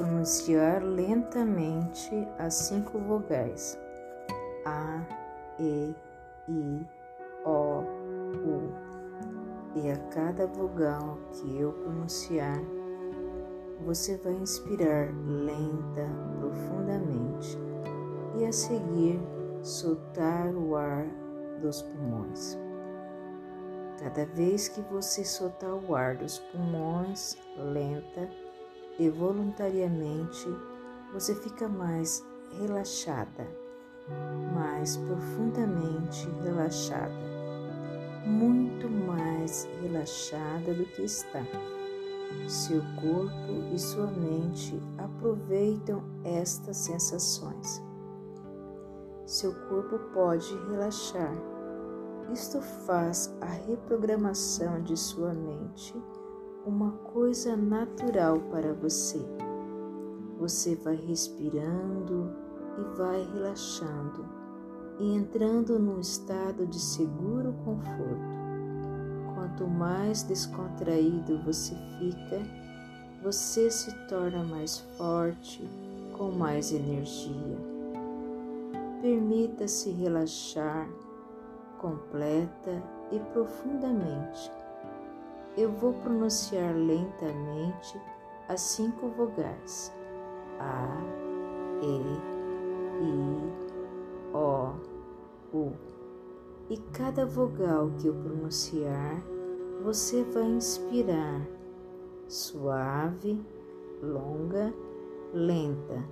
pronunciar lentamente as cinco vogais A, E, I, O, U. E a cada vogal que eu pronunciar, você vai inspirar lenta, profundamente e a seguir soltar o ar dos pulmões. Cada vez que você soltar o ar dos pulmões lenta e voluntariamente, você fica mais relaxada, mais profundamente relaxada, muito mais relaxada do que está. Seu corpo e sua mente aproveitam estas sensações. Seu corpo pode relaxar. Isto faz a reprogramação de sua mente uma coisa natural para você. Você vai respirando e vai relaxando e entrando num estado de seguro conforto. Quanto mais descontraído você fica, você se torna mais forte, com mais energia. Permita-se relaxar completa e profundamente. Eu vou pronunciar lentamente as cinco vogais: A, E, I, O, U. E cada vogal que eu pronunciar, você vai inspirar. Suave, longa, lenta.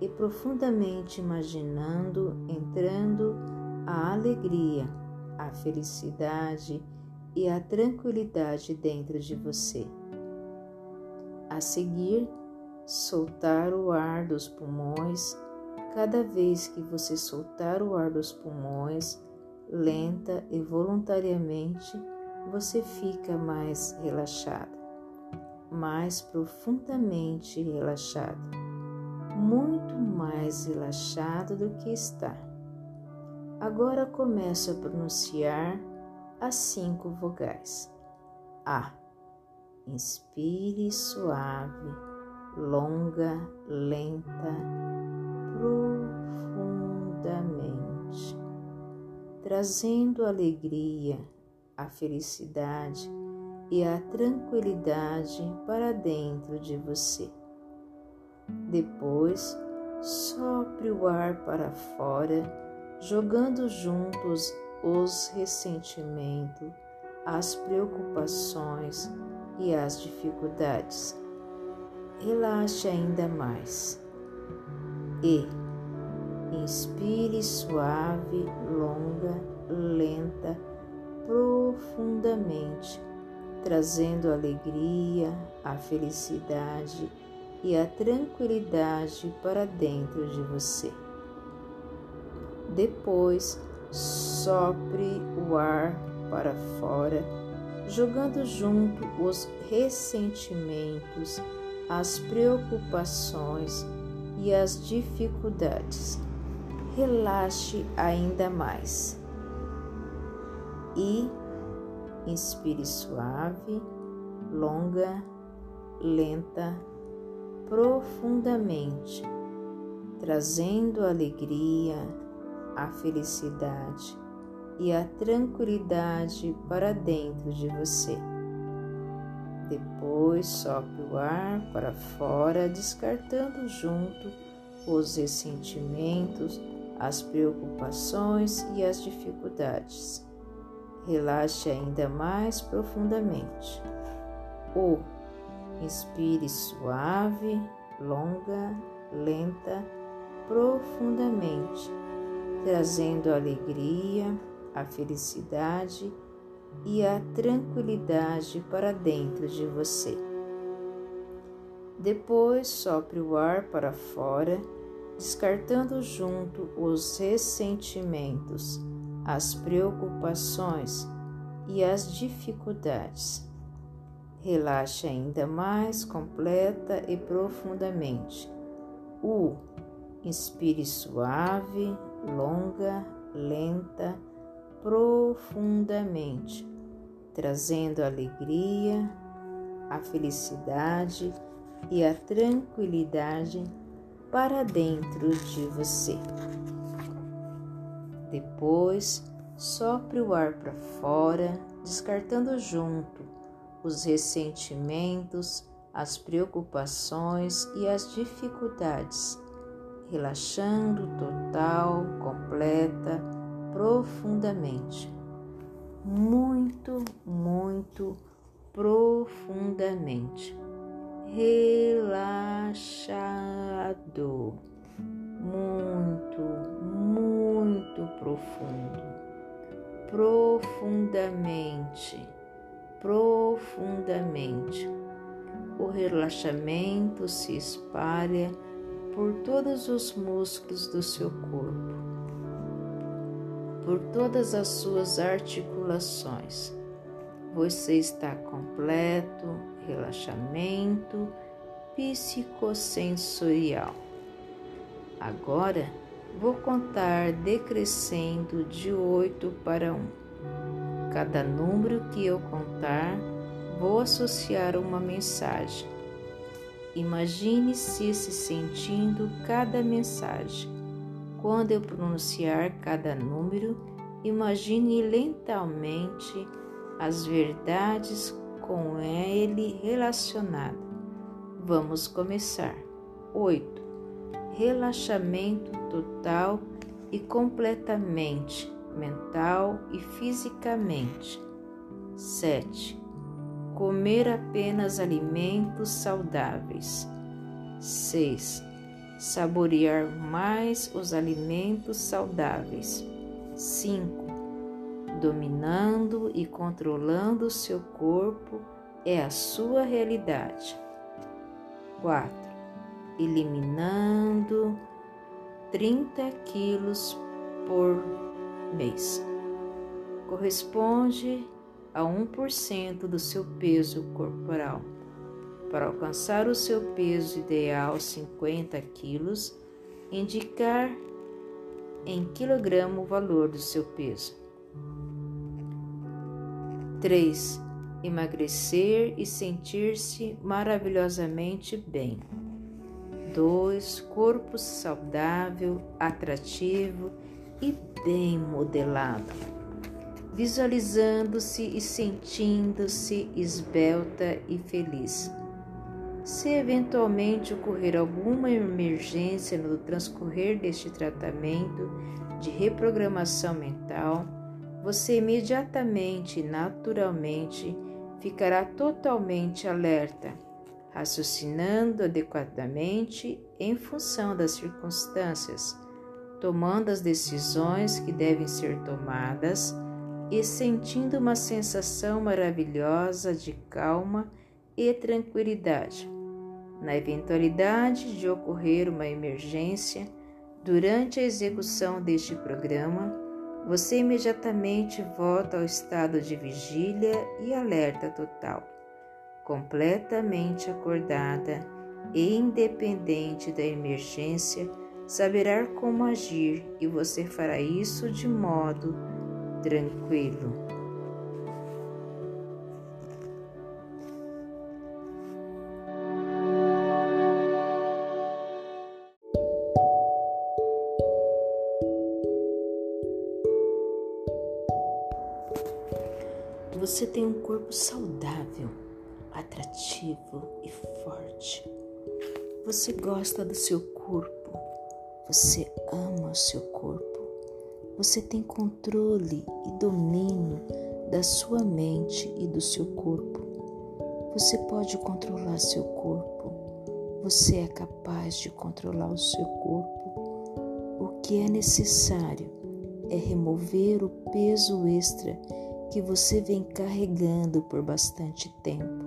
E profundamente imaginando entrando a alegria, a felicidade e a tranquilidade dentro de você. A seguir, soltar o ar dos pulmões. Cada vez que você soltar o ar dos pulmões, lenta e voluntariamente, você fica mais relaxada, mais profundamente relaxada, muito mais relaxado do que está. Agora começo a pronunciar as cinco vogais. A. Inspire suave, longa, lenta, profundamente, trazendo alegria, a felicidade e a tranquilidade para dentro de você. Depois, sopre o ar para fora, jogando juntos os ressentimentos, as preocupações e as dificuldades. Relaxe ainda mais e inspire suave, longa, lenta, profundamente, trazendo alegria, a felicidade e a tranquilidade para dentro de você. Depois, sopre o ar para fora, jogando junto os ressentimentos, as preocupações e as dificuldades. Relaxe ainda mais e inspire suave, longa, lenta, profundamente, trazendo alegria, a felicidade e a tranquilidade para dentro de você. Depois sopre o ar para fora, descartando junto os ressentimentos, as preocupações e as dificuldades. Relaxe ainda mais profundamente. O inspire suave, longa, lenta, profundamente trazendo a alegria, a felicidade e a tranquilidade para dentro de você. Depois sopre o ar para fora, descartando junto os ressentimentos, as preocupações e as dificuldades. Relaxe ainda mais completa e profundamente. U. Inspire suave, longa, lenta, profundamente, trazendo alegria, a felicidade e a tranquilidade para dentro de você. Depois, sopre o ar para fora, descartando junto os ressentimentos, as preocupações e as dificuldades, relaxando total, completa, profundamente. Muito, muito profundamente. Relaxado. Muito, muito profundo. Profundamente. Profundamente. O relaxamento se espalha por todos os músculos do seu corpo, por todas as suas articulações. Você está completo, relaxamento psicossensorial. Agora vou contar decrescendo de 8 para 1. Cada número que eu contar, vou associar uma mensagem. Imagine-se se sentindo cada mensagem. Quando eu pronunciar cada número, imagine lentamente as verdades com ele relacionado. Vamos começar. 8. Relaxamento total e completamente, mental e fisicamente. 7. Comer apenas alimentos saudáveis. 6. Saborear mais os alimentos saudáveis. 5 dominando e controlando o seu corpo é a sua realidade. 4. Eliminando 30 quilos por mês. Corresponde a 1% do seu peso corporal. Para alcançar o seu peso ideal, 50 quilos, indicar em quilograma o valor do seu peso. 3. Emagrecer e sentir-se maravilhosamente bem. 2. Corpo saudável, atrativo e bem modelado. Visualizando-se e sentindo-se esbelta e feliz. Se eventualmente ocorrer alguma emergência no transcorrer deste tratamento de reprogramação mental, você imediatamente e naturalmente ficará totalmente alerta, raciocinando adequadamente em função das circunstâncias, tomando as decisões que devem ser tomadas e sentindo uma sensação maravilhosa de calma e tranquilidade. Na eventualidade de ocorrer uma emergência durante a execução deste programa, você imediatamente volta ao estado de vigília e alerta total, completamente acordada e independente da emergência, saberá como agir e você fará isso de modo tranquilo. Você tem um corpo saudável, atrativo e forte. Você gosta do seu corpo. Você ama o seu corpo. Você tem controle e domínio da sua mente e do seu corpo. Você pode controlar seu corpo. Você é capaz de controlar o seu corpo. O que é necessário é remover o peso extra que você vem carregando por bastante tempo.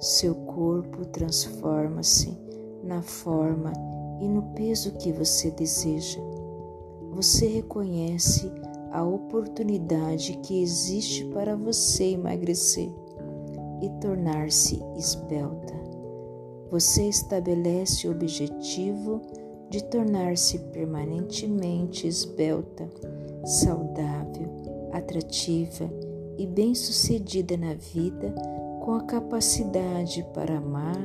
Seu corpo transforma-se na forma e no peso que você deseja. Você reconhece a oportunidade que existe para você emagrecer e tornar-se esbelta. Você estabelece o objetivo de tornar-se permanentemente esbelta, saudável atrativa e bem-sucedida na vida com a capacidade para amar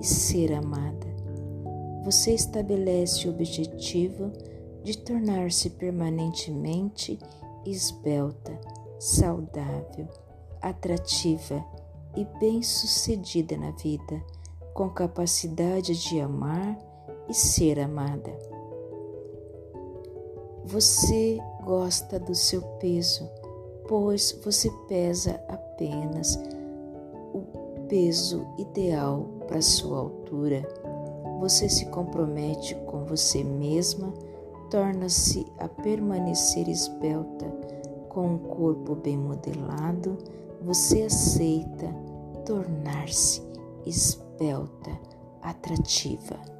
e ser amada. Você estabelece o objetivo de tornar-se permanentemente esbelta, saudável, atrativa e bem-sucedida na vida, com capacidade de amar e ser amada. Você gosta do seu peso, pois você pesa apenas o peso ideal para sua altura. Você se compromete com você mesma, torna-se a permanecer esbelta, com um corpo bem modelado, você aceita tornar-se esbelta, atrativa.